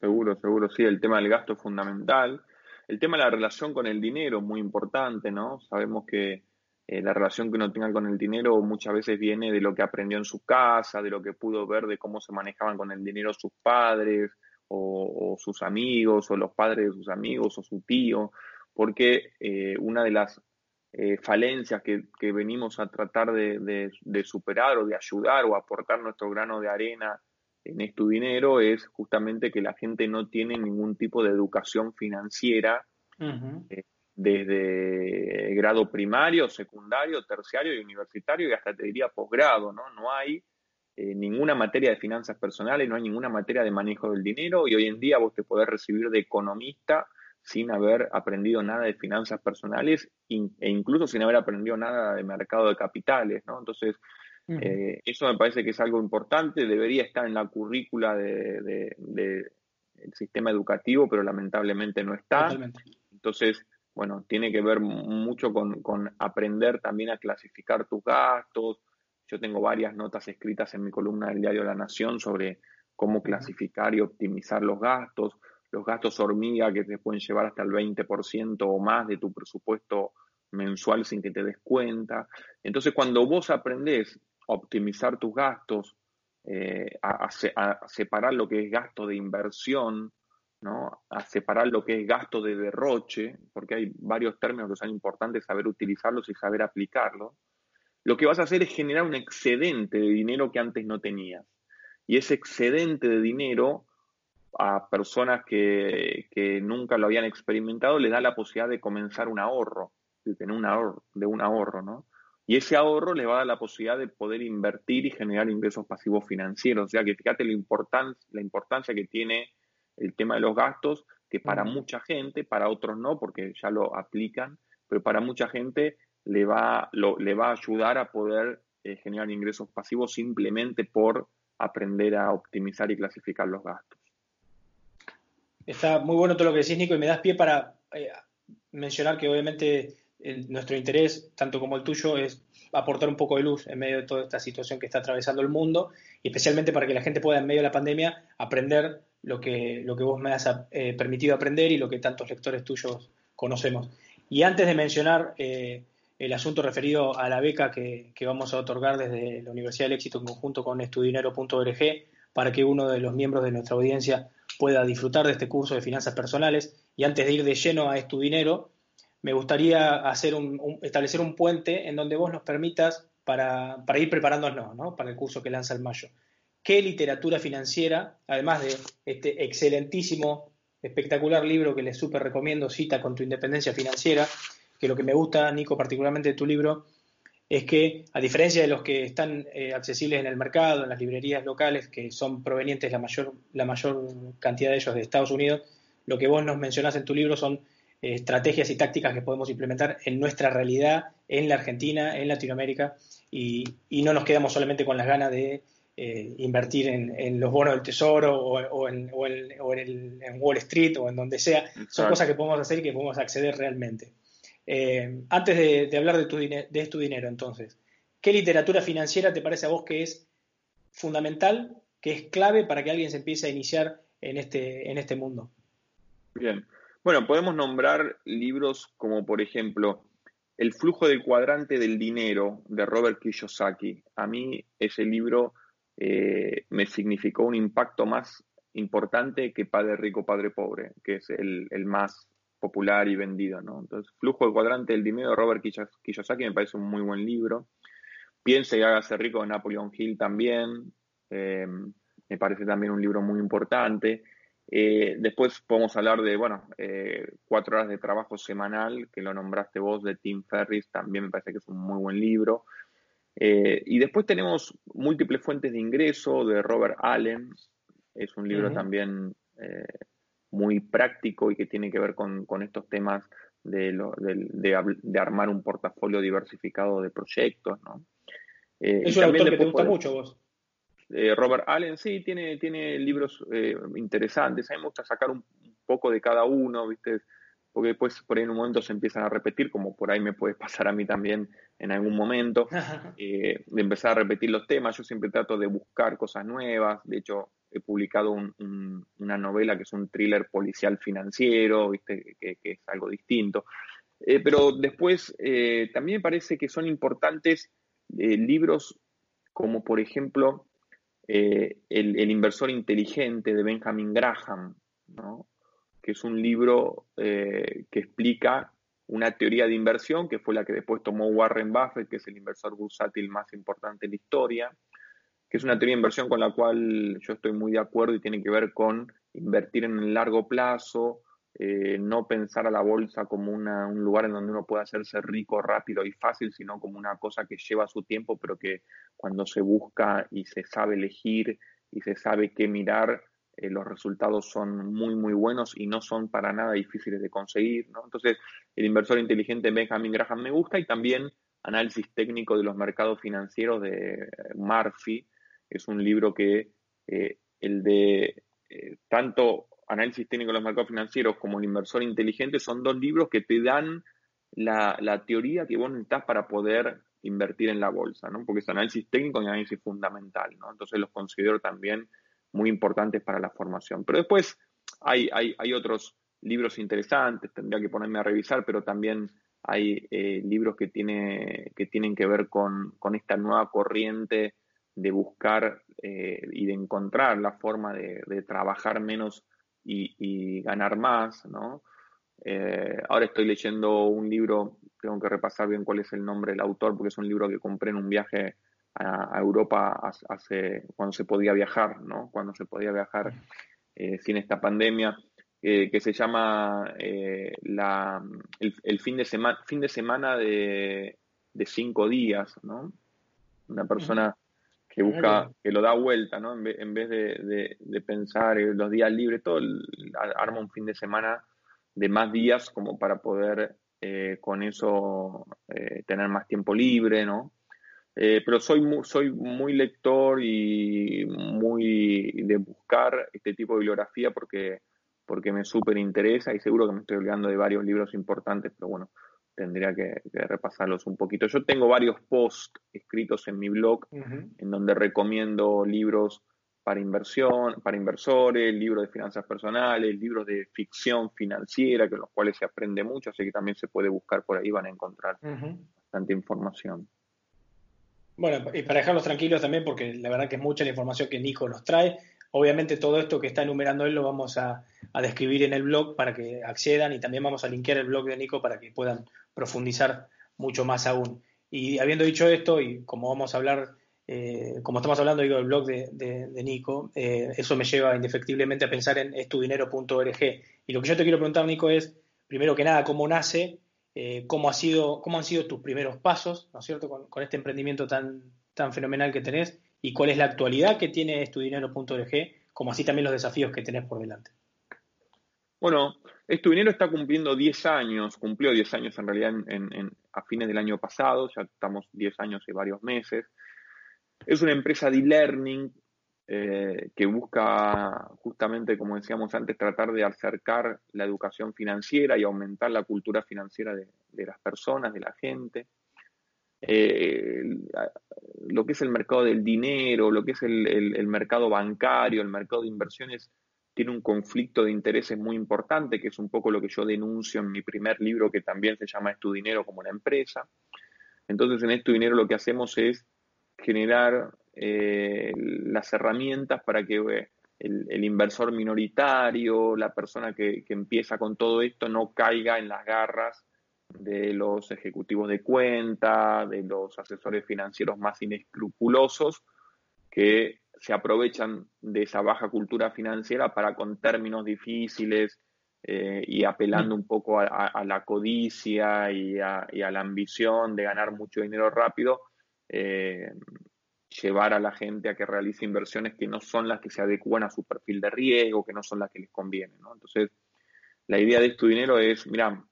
Seguro, seguro, sí, el tema del gasto es fundamental. El tema de la relación con el dinero, muy importante, ¿no? Sabemos que eh, la relación que uno tenga con el dinero muchas veces viene de lo que aprendió en su casa, de lo que pudo ver de cómo se manejaban con el dinero sus padres o, sus amigos o los padres de sus amigos o su tío, porque eh, una de las eh, falencias que, venimos a tratar de, superar o de ayudar o aportar nuestro grano de arena en este dinero es justamente que la gente no tiene ningún tipo de educación financiera desde grado primario, secundario, terciario y universitario y hasta te diría posgrado, ¿no? No hay eh, ninguna materia de finanzas personales, no hay ninguna materia de manejo del dinero y hoy en día vos te podés recibir de economista sin haber aprendido nada de finanzas personales e incluso sin haber aprendido nada de mercado de capitales, ¿no? Entonces, eh, eso me parece que es algo importante, debería estar en la currícula del de, sistema educativo, pero lamentablemente no está. Entonces, bueno, tiene que ver mucho con, aprender también a clasificar tus gastos. Yo tengo varias notas escritas en mi columna del diario La Nación sobre cómo clasificar y optimizar los gastos, los gastos hormiga que te pueden llevar hasta el 20% o más de tu presupuesto mensual sin que te des cuenta. Entonces, cuando vos aprendés a optimizar tus gastos, eh, a, separar lo que es gasto de inversión, a separar lo que es gasto de derroche, porque hay varios términos que son importantes saber utilizarlos y saber aplicarlos, lo que vas a hacer es generar un excedente de dinero que antes no tenías. Y ese excedente de dinero a personas que, nunca lo habían experimentado les da la posibilidad de comenzar un ahorro, de tener un ahorro, de un ahorro, ¿no? Y ese ahorro les va a dar la posibilidad de poder invertir y generar ingresos pasivos financieros. O sea que fíjate la, la importancia que tiene el tema de los gastos, que para mucha gente, para otros no, porque ya lo aplican, pero para mucha gente le va, le va a ayudar a poder eh, generar ingresos pasivos simplemente por aprender a optimizar y clasificar los gastos. Está muy bueno todo lo que decís, Nico, y me das pie para eh, mencionar que obviamente nuestro interés, tanto como el tuyo, es aportar un poco de luz en medio de toda esta situación que está atravesando el mundo, y especialmente para que la gente pueda, en medio de la pandemia, aprender lo que, lo que vos me has eh, permitido aprender y lo que tantos lectores tuyos conocemos. Y antes de mencionar eh, el asunto referido a la beca que, vamos a otorgar desde la Universidad del Éxito en conjunto con estudinero.org para que uno de los miembros de nuestra audiencia pueda disfrutar de este curso de finanzas personales, y antes de ir de lleno a Estudinero, me gustaría hacer un, establecer un puente en donde vos nos permitas para, para ir preparándonos ¿no? para el curso que lanza el mayo qué literatura financiera, además de este excelentísimo, espectacular libro que les súper recomiendo, Cita con tu independencia financiera, que lo que me gusta, Nico, particularmente de tu libro, es que, a diferencia de los que están eh, accesibles en el mercado, en las librerías locales, que son provenientes la mayor, la mayor cantidad de ellos de Estados Unidos, lo que vos nos mencionás en tu libro son eh, estrategias y tácticas que podemos implementar en nuestra realidad, en la Argentina, en Latinoamérica, y no nos quedamos solamente con las ganas de eh, invertir en, los bonos del tesoro o, en, Wall Street o en donde sea. Son cosas que podemos hacer y que podemos acceder realmente. Eh, antes de, hablar de tu, de tu dinero, entonces, ¿qué literatura financiera te parece a vos que es fundamental, que es clave para que alguien se empiece a iniciar en este, en este mundo? Bien. Bueno, podemos nombrar libros como, por ejemplo, El flujo del cuadrante del dinero de Robert Kiyosaki. A mí ese libro eh, me significó un impacto más importante que Padre Rico, Padre Pobre, que es el, más popular y vendido, ¿no? Entonces, Flujo del Cuadrante del Dinero de Robert Kiyosaki me parece un muy buen libro. Piense y hágase rico de Napoleon Hill también, eh, me parece también un libro muy importante. Eh, después podemos hablar de, bueno, Cuatro horas de trabajo semanal, que lo nombraste vos, de Tim Ferris, también me parece que es un muy buen libro. Eh, y después tenemos múltiples fuentes de ingreso de Robert Allen. Es un libro también eh, muy práctico y que tiene que ver con, estos temas de, de, armar un portafolio diversificado de proyectos. ¿no? Eh, es un autor que te gusta mucho vos. Robert Allen, sí, tiene, tiene libros interesantes. A mí me gusta sacar un, poco de cada uno, ¿viste? Porque después por ahí en un momento se empiezan a repetir, como por ahí me puede pasar a mí también en algún momento, eh, de empezar a repetir los temas. Yo siempre trato de buscar cosas nuevas. De hecho, he publicado una novela que es un thriller policial financiero, ¿viste? Que, es algo distinto. Eh, pero después eh, también me parece que son importantes libros como por ejemplo el, el, inversor inteligente de Benjamin Graham, ¿no? Que es un libro que explica una teoría de inversión que fue la que después tomó Warren Buffett, que es el inversor bursátil más importante en la historia, que es una teoría de inversión con la cual yo estoy muy de acuerdo y tiene que ver con invertir en el largo plazo, eh, no pensar a la bolsa como un lugar en donde uno puede hacerse rico rápido y fácil, sino como una cosa que lleva su tiempo, pero que cuando se busca y se sabe elegir y se sabe qué mirar, eh, los resultados son muy, muy buenos y no son para nada difíciles de conseguir. Entonces, el inversor inteligente Benjamin Graham me gusta y también análisis técnico de los mercados financieros de Murphy. Es un libro que eh, el de eh, tanto análisis técnico de los mercados financieros como el inversor inteligente son dos libros que te dan la, teoría que vos necesitas para poder invertir en la bolsa, ¿no? Porque es análisis técnico y análisis fundamental, ¿no? Entonces los considero también muy importantes para la formación. Pero después hay, hay, otros libros interesantes, tendría que ponerme a revisar, pero también hay eh, libros que, tiene, que tienen que ver con, esta nueva corriente de buscar eh, y de encontrar la forma de, trabajar menos y, ganar más, ¿no? Eh, ahora estoy leyendo un libro, tengo que repasar bien cuál es el nombre del autor, porque es un libro que compré en un viaje a, Europa hace, cuando se podía viajar, ¿no? Cuando se podía viajar eh, sin esta pandemia, eh, que se llama eh, la, el, fin, de semana, fin de semana de, cinco días, ¿no? Una persona que busca, que lo da vuelta, ¿no? En vez, de, pensar en los días libres, todo, arma un fin de semana de más días como para poder con eso tener más tiempo libre, ¿no? Eh, pero soy muy, soy muy lector y muy de buscar este tipo de bibliografía porque, porque me súper interesa y seguro que me estoy olvidando de varios libros importantes, pero bueno, tendría que, repasarlos un poquito. Yo tengo varios posts escritos en mi blog en donde recomiendo libros para inversión, para inversores, libros de finanzas personales, libros de ficción financiera, que los cuales se aprende mucho, así que también se puede buscar por ahí, van a encontrar bastante información. Bueno, y para dejarlos tranquilos también, porque la verdad que es mucha la información que Nico nos trae. Obviamente todo esto que está enumerando él lo vamos a, describir en el blog para que accedan y también vamos a linkear el blog de Nico para que puedan profundizar mucho más aún. Y habiendo dicho esto, y como vamos a hablar, eh, como estamos hablando digo, del blog de, Nico, eh, eso me lleva indefectiblemente a pensar en estudinero.org. Y lo que yo te quiero preguntar, Nico, es, primero que nada, cómo nace eh, cómo, han sido tus primeros pasos, ¿no es cierto?, con, este emprendimiento tan, tan fenomenal que tenés y cuál es la actualidad que tiene estudinero.org, como así también los desafíos que tenés por delante. Bueno, Estudinero está cumpliendo 10 años, cumplió 10 años en realidad a fines del año pasado, ya estamos 10 años y varios meses. Es una empresa de e-learning eh, que busca justamente, como decíamos antes, tratar de acercar la educación financiera y aumentar la cultura financiera de, las personas, de la gente. Eh, lo que es el mercado del dinero, lo que es el, mercado bancario, el mercado de inversiones, tiene un conflicto de intereses muy importante, que es un poco lo que yo denuncio en mi primer libro, que también se llama Es tu dinero como una empresa. Entonces, en Es dinero lo que hacemos es generar eh, las herramientas para que eh, el, inversor minoritario, la persona que, empieza con todo esto, no caiga en las garras de los ejecutivos de cuenta, de los asesores financieros más inescrupulosos que se aprovechan de esa baja cultura financiera para con términos difíciles eh, y apelando un poco a, la codicia y a, la ambición de ganar mucho dinero rápido, llevar a la gente a que realice inversiones que no son las que se adecúan a su perfil de riesgo, que no son las que les convienen. Entonces, la idea de tu dinero es, mira,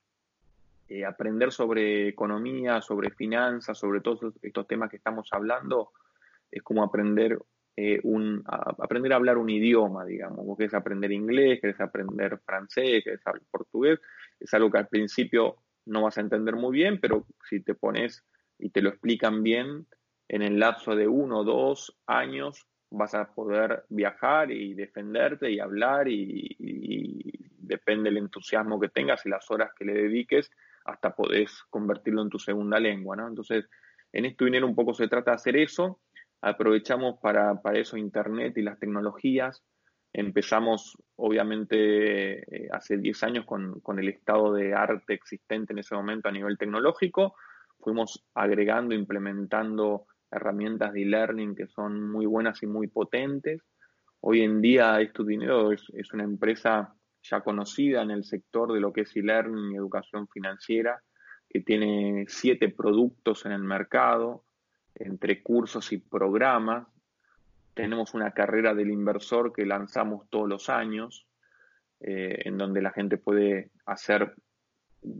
eh, aprender sobre economía, sobre finanzas, sobre todos estos temas que estamos hablando, es como aprender eh, un, a, aprender a hablar un idioma, digamos. Vos querés aprender inglés, querés aprender francés, querés hablar portugués. Es algo que al principio no vas a entender muy bien, pero si te pones y te lo explican bien, en el lapso de uno o dos años vas a poder viajar y defenderte y hablar y, depende del entusiasmo que tengas y las horas que le dediques, hasta podés convertirlo en tu segunda lengua. Entonces, en esto dinero un poco se trata de hacer eso, aprovechamos para, eso Internet y las tecnologías, empezamos obviamente eh, hace 10 años con, con el estado de arte existente en ese momento a nivel tecnológico, fuimos agregando, implementando herramientas de e-learning que son muy buenas y muy potentes. Hoy en día Esto Dinero es, es una empresa ya conocida en el sector de lo que es e-learning y educación financiera, que tiene siete productos en el mercado, entre cursos y programas. Tenemos una carrera del inversor que lanzamos todos los años, eh, en donde la gente puede hacer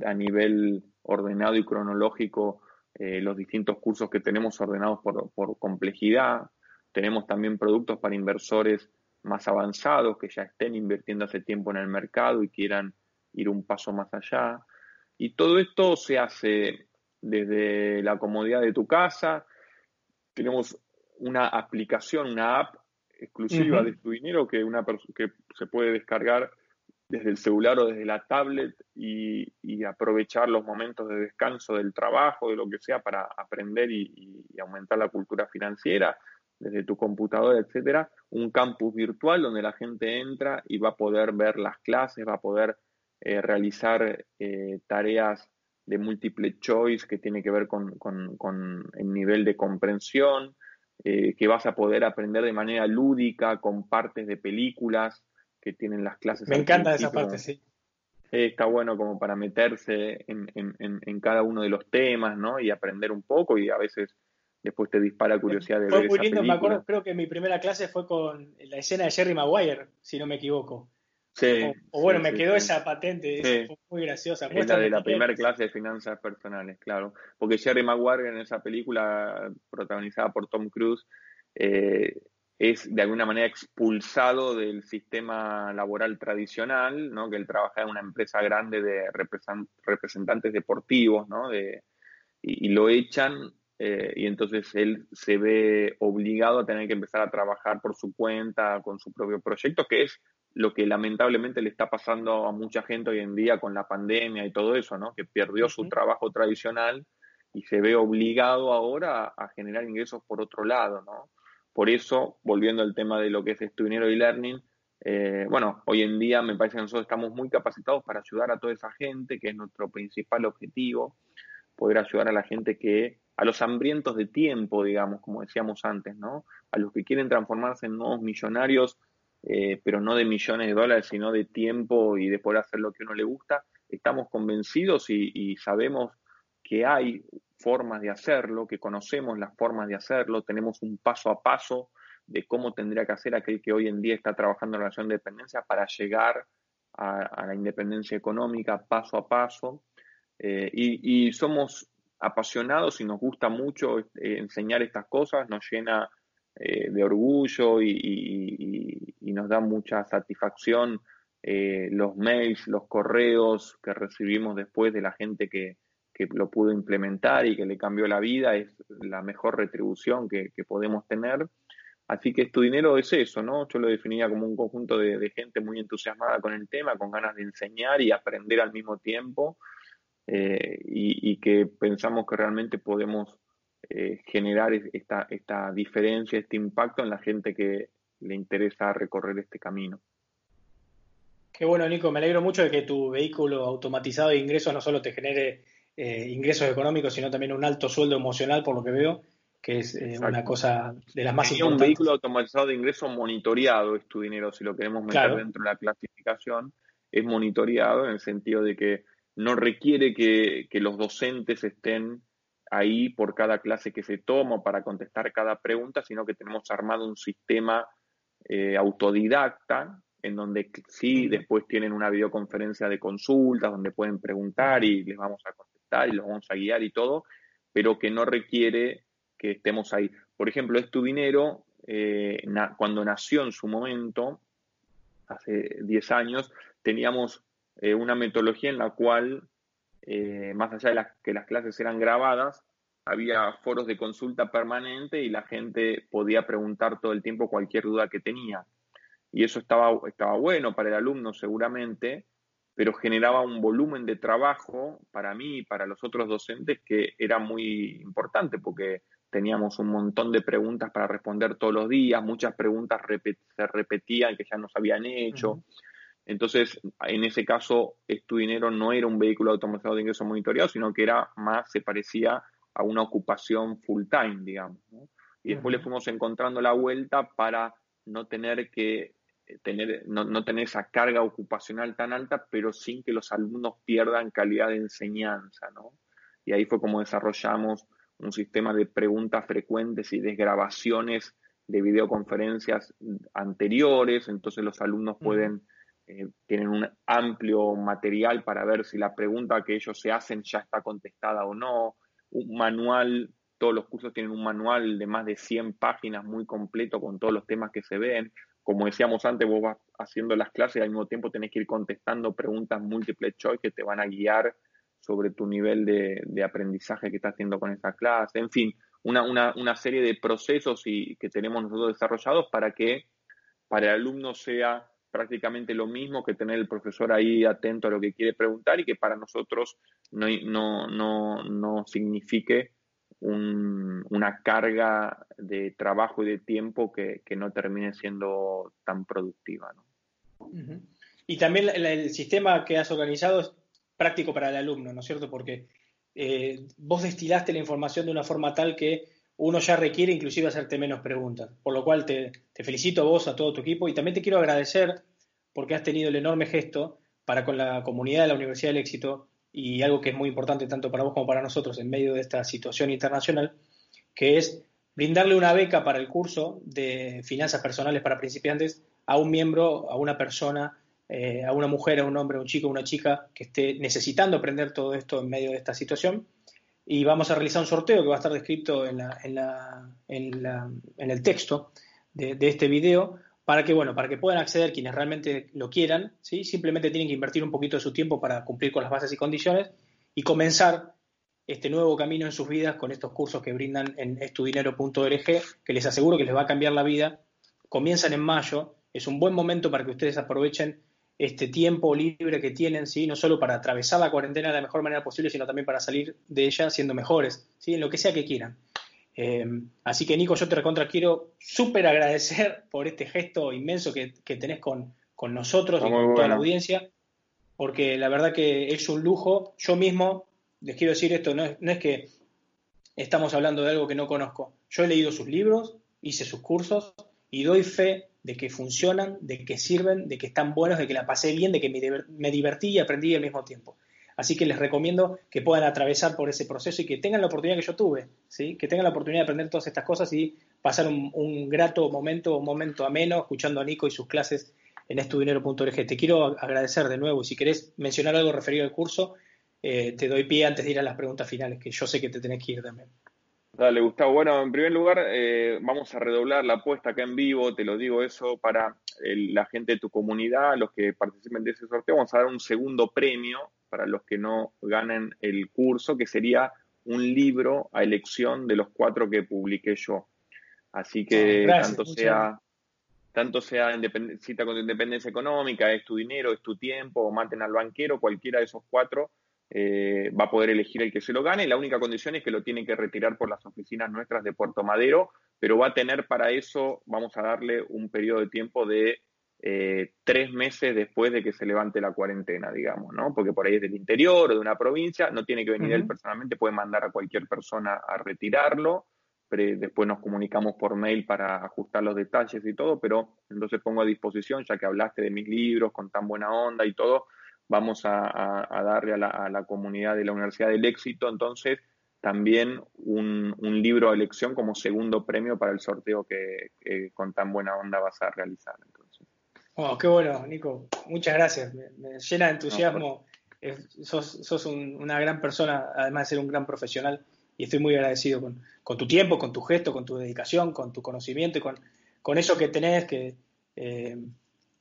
a nivel ordenado y cronológico eh, los distintos cursos que tenemos ordenados por, por, complejidad. Tenemos también productos para inversores más avanzados que ya estén invirtiendo hace tiempo en el mercado y quieran ir un paso más allá. Y todo esto se hace desde la comodidad de tu casa. Tenemos una aplicación, una app exclusiva de tu dinero que, una que se puede descargar desde el celular o desde la tablet y, aprovechar los momentos de descanso del trabajo, de lo que sea, para aprender y, aumentar la cultura financiera desde tu computadora, etcétera, un campus virtual donde la gente entra y va a poder ver las clases, va a poder eh, realizar eh, tareas de múltiple choice que tiene que ver con, el nivel de comprensión, eh, que vas a poder aprender de manera lúdica con partes de películas, que tienen las clases. Me encanta esa parte, sí. está bueno como para meterse en, cada uno de los temas, ¿no? Y aprender un poco y a veces después te dispara curiosidad de fue muy lindo, me acuerdo, creo que mi primera clase fue con la escena de Jerry Maguire, si no me equivoco. Sí. O, bueno, me quedó esa patente, fue muy graciosa. Es la de la primera clase de finanzas personales, claro. Porque Jerry Maguire en esa película protagonizada por Tom Cruise eh, es de alguna manera expulsado del sistema laboral tradicional, ¿no? que él trabaja en una empresa grande de representantes deportivos, ¿no? de, y, lo echan eh, y entonces él se ve obligado a tener que empezar a trabajar por su cuenta, con su propio proyecto, que es lo que lamentablemente le está pasando a mucha gente hoy en día con la pandemia y todo eso, ¿no? que perdió su trabajo tradicional y se ve obligado ahora a generar ingresos por otro lado, ¿no? Por eso, volviendo al tema de lo que es dinero y learning, eh, bueno, hoy en día me parece que nosotros estamos muy capacitados para ayudar a toda esa gente, que es nuestro principal objetivo, poder ayudar a la gente que, a los hambrientos de tiempo, digamos, como decíamos antes, ¿no? A los que quieren transformarse en nuevos millonarios, eh, pero no de millones de dólares, sino de tiempo y de poder hacer lo que uno le gusta. Estamos convencidos y sabemos que hay formas de hacerlo, que conocemos las formas de hacerlo, tenemos un paso a paso de cómo tendría que hacer aquel que hoy en día está trabajando en relación de dependencia para llegar a, la independencia económica paso a paso. Eh, y, somos apasionados y nos gusta mucho eh, enseñar estas cosas, nos llena eh, de orgullo y, nos da mucha satisfacción los mails, los correos que recibimos después de la gente que, que lo pudo implementar y que le cambió la vida, es la mejor retribución que, podemos tener. Así que tu dinero es eso, ¿no? Yo lo definía como un conjunto de, gente muy entusiasmada con el tema, con ganas de enseñar y aprender al mismo tiempo, eh, y, que pensamos que realmente podemos eh, generar esta, esta diferencia, este impacto en la gente que le interesa recorrer este camino. Qué bueno, Nico, me alegro mucho de que tu vehículo automatizado de ingresos no solo te genere eh, ingresos económicos, sino también un alto sueldo emocional, por lo que veo, que es eh, una cosa de las más Tenía importantes. un vehículo automatizado de ingreso monitoreado es tu dinero, si lo queremos meter dentro de la clasificación, es monitoreado en el sentido de que no requiere que, los docentes estén ahí por cada clase que se toma para contestar cada pregunta, sino que tenemos armado un sistema eh, autodidacta en donde sí después tienen una videoconferencia de consultas donde pueden preguntar y les vamos a contestar y los vamos a guiar y todo, pero que no requiere que estemos ahí. Por ejemplo, es tu dinero, eh, cuando nació en su momento, hace 10 años, teníamos eh, una metodología en la cual, eh, más allá de que las clases eran grabadas, había foros de consulta permanente y la gente podía preguntar todo el tiempo cualquier duda que tenía. Y eso estaba, estaba bueno para el alumno seguramente, pero generaba un volumen de trabajo para mí y para los otros docentes que era muy importante porque teníamos un montón de preguntas para responder todos los días, muchas preguntas se repetían que ya nos habían hecho. Entonces, en ese caso, Estudinero no era un vehículo automatizado de ingreso monitoreado, sino que era más, se parecía a una ocupación full time, digamos. Y después le fuimos encontrando la vuelta para no tener que tener, no, tener esa carga ocupacional tan alta, pero sin que los alumnos pierdan calidad de enseñanza, ¿no? Y ahí fue como desarrollamos un sistema de preguntas frecuentes y desgrabaciones de videoconferencias anteriores, entonces los alumnos pueden, eh, tienen un amplio material para ver si la pregunta que ellos se hacen ya está contestada o no, un manual, todos los cursos tienen un manual de más de 100 páginas muy completo con todos los temas que se ven, como decíamos antes, vos vas haciendo las clases y al mismo tiempo tenés que ir contestando preguntas múltiple choice que te van a guiar sobre tu nivel de, aprendizaje que estás haciendo con esa clase. En fin, una, serie de procesos y, que tenemos nosotros desarrollados para que para el alumno sea prácticamente lo mismo que tener el profesor ahí atento a lo que quiere preguntar y que para nosotros no, no, no, no signifique una carga de trabajo y de tiempo que, no termine siendo tan productiva. Y también el, sistema que has organizado es práctico para el alumno, ¿no es cierto? Porque eh, vos destilaste la información de una forma tal que uno ya requiere inclusive hacerte menos preguntas. Por lo cual te, te felicito a vos, a todo tu equipo y también te quiero agradecer porque has tenido el enorme gesto para con la comunidad de la Universidad del Éxito y algo que es muy importante tanto para vos como para nosotros en medio de esta situación internacional, que es brindarle una beca para el curso de finanzas personales para principiantes a un miembro, a una persona, eh, a una mujer, a un hombre, a un chico, a una chica que esté necesitando aprender todo esto en medio de esta situación. Y vamos a realizar un sorteo que va a estar descrito en, el texto de este video para que, bueno, para que puedan acceder quienes realmente lo quieran, ¿sí? simplemente tienen que invertir un poquito de su tiempo para cumplir con las bases y condiciones y comenzar este nuevo camino en sus vidas con estos cursos que brindan en estudinero.org, que les aseguro que les va a cambiar la vida. Comienzan en mayo, es un buen momento para que ustedes aprovechen este tiempo libre que tienen, ¿sí? no solo para atravesar la cuarentena de la mejor manera posible, sino también para salir de ella siendo mejores, ¿sí? en lo que sea que quieran. Eh, así que Nico, yo te recontra quiero súper agradecer por este gesto inmenso que, tenés con, nosotros y con toda la audiencia, porque la verdad que es un lujo. Yo mismo, les quiero decir esto, no es, que estamos hablando de algo que no conozco. Yo he leído sus libros, hice sus cursos y doy fe de que funcionan, de que sirven, de que están buenos, de que la pasé bien, de que me divertí y aprendí al mismo tiempo. Así que les recomiendo que puedan atravesar por ese proceso y que tengan la oportunidad que yo tuve, ¿sí? que tengan la oportunidad de aprender todas estas cosas y pasar un, grato momento, un momento ameno, escuchando a Nico y sus clases en estudinero.org. Te quiero agradecer de nuevo y si querés mencionar algo referido al curso, eh, te doy pie antes de ir a las preguntas finales, que yo sé que te tenés que ir también. Dale, Gustavo. Bueno, en primer lugar, eh, vamos a redoblar la apuesta acá en vivo, te lo digo eso, para la gente de tu comunidad, los que participen de ese sorteo, vamos a dar un segundo premio para los que no ganen el curso, que sería un libro a elección de los cuatro que publiqué yo. Así que ah, tanto sea tanto sea cita con tu independencia económica, es tu dinero, es tu tiempo, o maten al banquero, cualquiera de esos cuatro eh, va a poder elegir el que se lo gane. La única condición es que lo tiene que retirar por las oficinas nuestras de Puerto Madero, pero va a tener para eso, vamos a darle un periodo de tiempo de eh, tres meses después de que se levante la cuarentena, digamos, ¿no? Porque por ahí es del interior o de una provincia, no tiene que venir él personalmente, puede mandar a cualquier persona a retirarlo, pero después nos comunicamos por mail para ajustar los detalles y todo, pero entonces pongo a disposición, ya que hablaste de mis libros con tan buena onda y todo, vamos a, darle a la, comunidad de la Universidad del Éxito, entonces también un, libro de elección como segundo premio para el sorteo que, con tan buena onda vas a realizar. Entonces. Oh, qué bueno, Nico. Muchas gracias. Me, llena de entusiasmo. sos, una gran persona, además de ser un gran profesional, y estoy muy agradecido con, tu tiempo, con tu gesto, con tu dedicación, con tu conocimiento y con, eso que tenés, que, eh,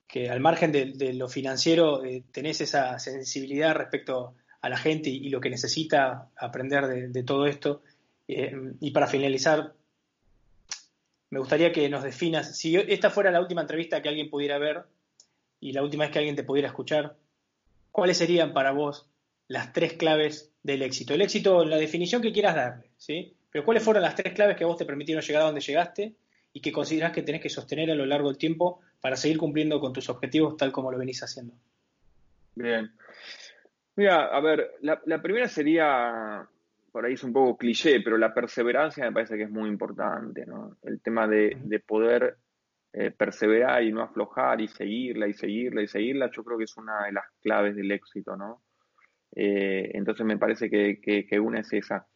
que al margen de, lo financiero eh, tenés esa sensibilidad respecto a la gente y, lo que necesita aprender de, todo esto. Eh, y para finalizar, me gustaría que nos definas, si esta fuera la última entrevista que alguien pudiera ver y la última vez que alguien te pudiera escuchar, ¿cuáles serían para vos las tres claves del éxito? El éxito, la definición que quieras darle, ¿sí? Pero ¿cuáles fueron las tres claves que vos te permitieron llegar a donde llegaste y que considerás que tenés que sostener a lo largo del tiempo para seguir cumpliendo con tus objetivos tal como lo venís haciendo? Bien. Mira, a ver, la, primera sería, por ahí es un poco cliché, pero la perseverancia me parece que es muy importante, ¿no? El tema de, poder eh, perseverar y no aflojar y seguirla y seguirla y seguirla, yo creo que es una de las claves del éxito, ¿no? Eh, entonces me parece que, una es esa.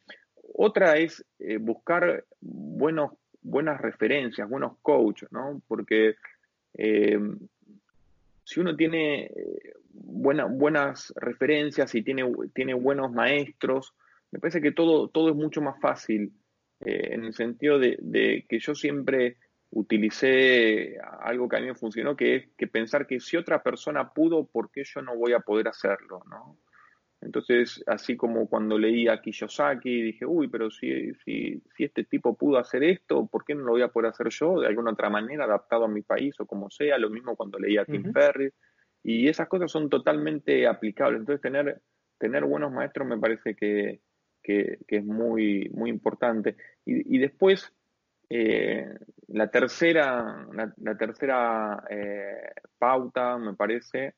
Otra es eh, buscar buenos, buenas referencias, buenos coaches, ¿no? Porque si uno tiene buenas referencias y tiene, tiene buenos maestros, me parece que todo, todo es mucho más fácil, eh, en el sentido de, que yo siempre utilicé algo que a mí me funcionó, que es que pensar que si otra persona pudo, ¿por qué yo no voy a poder hacerlo? ¿no? Entonces, así como cuando leí a Kiyosaki, dije, uy, pero si, si, si este tipo pudo hacer esto, ¿por qué no lo voy a poder hacer yo de alguna otra manera, adaptado a mi país o como sea? Lo mismo cuando leí a Tim Ferriss. Y esas cosas son totalmente aplicables. Entonces, tener, tener buenos maestros me parece que, es muy, muy importante. Y, después, eh, la tercera, la, tercera eh, pauta, me parece,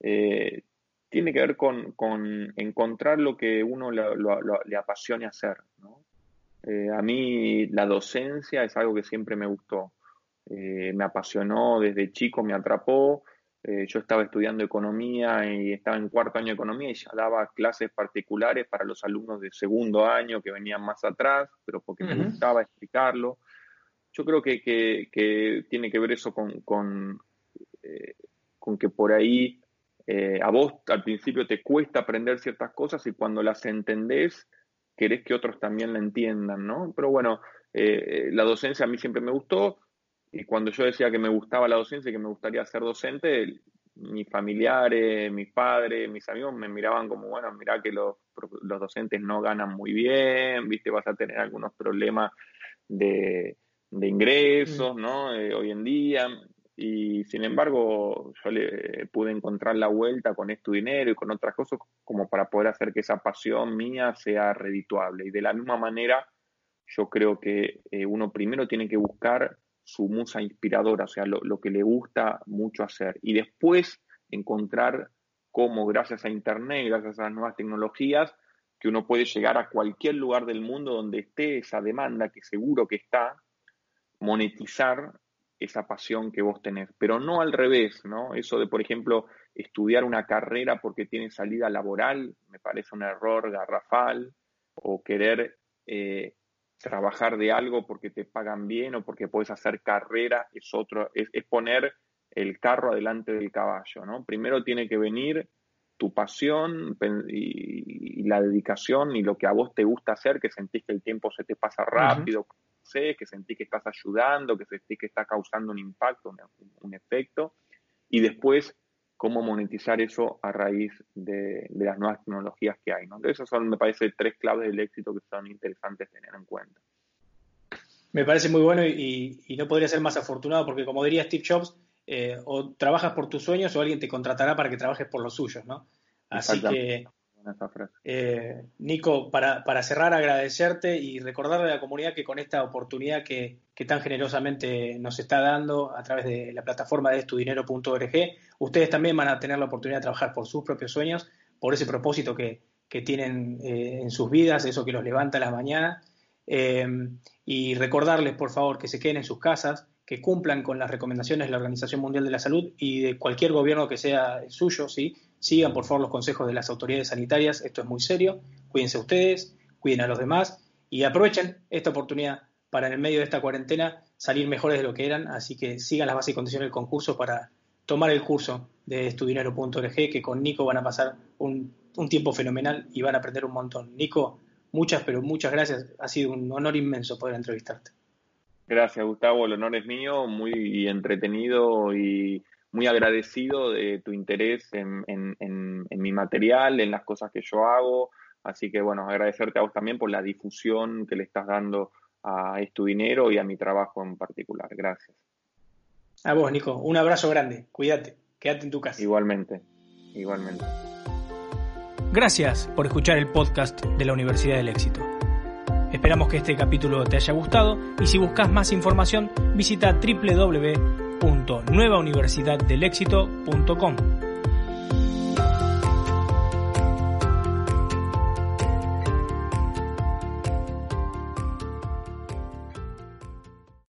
eh, tiene que ver con, encontrar lo que uno le apasione hacer. a mí la docencia es algo que siempre me gustó. me apasionó desde chico, me atrapó eh, yo estaba estudiando economía y estaba en cuarto año de economía y ya daba clases particulares para los alumnos de segundo año que venían más atrás, pero porque me gustaba explicarlo. Yo creo que, tiene que ver eso con, con, eh, que por ahí eh, a vos al principio te cuesta aprender ciertas cosas y cuando las entendés querés que otros también la entiendan, ¿no? Pero bueno, la docencia a mí siempre me gustó y cuando yo decía que me gustaba la docencia y que me gustaría ser docente, mis familiares, mis padres, mis amigos me miraban como, bueno, mira que los, los docentes no ganan muy bien, viste, vas a tener algunos problemas de, ingresos, mm. ¿no? Eh, hoy en día. Y sin embargo, yo le pude encontrar la vuelta con esto dinero y con otras cosas como para poder hacer que esa pasión mía sea redituable. Y de la misma manera, yo creo que eh, uno primero tiene que buscar su musa inspiradora, o sea, lo, que le gusta mucho hacer. Y después encontrar cómo, gracias a Internet, gracias a las nuevas tecnologías, que uno puede llegar a cualquier lugar del mundo donde esté esa demanda, que seguro que está, monetizar esa pasión que vos tenés, pero no al revés, ¿no? Eso de, por ejemplo, estudiar una carrera porque tiene salida laboral, me parece un error garrafal, o querer eh, trabajar de algo porque te pagan bien o porque puedes hacer carrera es otro, es, poner el carro adelante del caballo, ¿no? Primero tiene que venir tu pasión y, la dedicación y lo que a vos te gusta hacer, que sentís que el tiempo se te pasa rápido, sé, que sentís que estás ayudando, que sentís que está causando un impacto, un efecto, y después cómo monetizar eso a raíz de, las nuevas tecnologías que hay. ¿no? Entonces, son, me parece, tres claves del éxito que son interesantes tener en cuenta. Me parece muy bueno y, no podría ser más afortunado porque, como diría Steve Jobs, eh, o trabajas por tus sueños o alguien te contratará para que trabajes por los suyos, ¿no? Así que eh, Nico, para, cerrar, agradecerte y recordarle a la comunidad que con esta oportunidad que, tan generosamente nos está dando a través de la plataforma de estudinero.org, ustedes también van a tener la oportunidad de trabajar por sus propios sueños, por ese propósito que, tienen eh, en sus vidas, eso que los levanta a las mañanas. Eh, y recordarles, por favor, que se queden en sus casas, que cumplan con las recomendaciones de la Organización Mundial de la Salud y de cualquier gobierno que sea el suyo, ¿sí? Sigan por favor los consejos de las autoridades sanitarias, esto es muy serio, cuídense ustedes, cuiden a los demás y aprovechen esta oportunidad para en el medio de esta cuarentena salir mejores de lo que eran, así que sigan las bases y condiciones del concurso para tomar el curso de estudinero.org, que con Nico van a pasar un, un tiempo fenomenal y van a aprender un montón. Nico, muchas, pero muchas gracias, ha sido un honor inmenso poder entrevistarte. Gracias, Gustavo, el honor es mío, muy entretenido y muy agradecido de tu interés en, mi material, en las cosas que yo hago. Así que bueno, agradecerte a vos también por la difusión que le estás dando a tu dinero y a mi trabajo en particular. Gracias. A vos, Nico. Un abrazo grande. Cuídate. Quédate en tu casa. Igualmente. igualmente. Gracias por escuchar el podcast de la Universidad del Éxito. Esperamos que este capítulo te haya gustado y si buscas más información visita www.nuevauniversidaddelexito.com.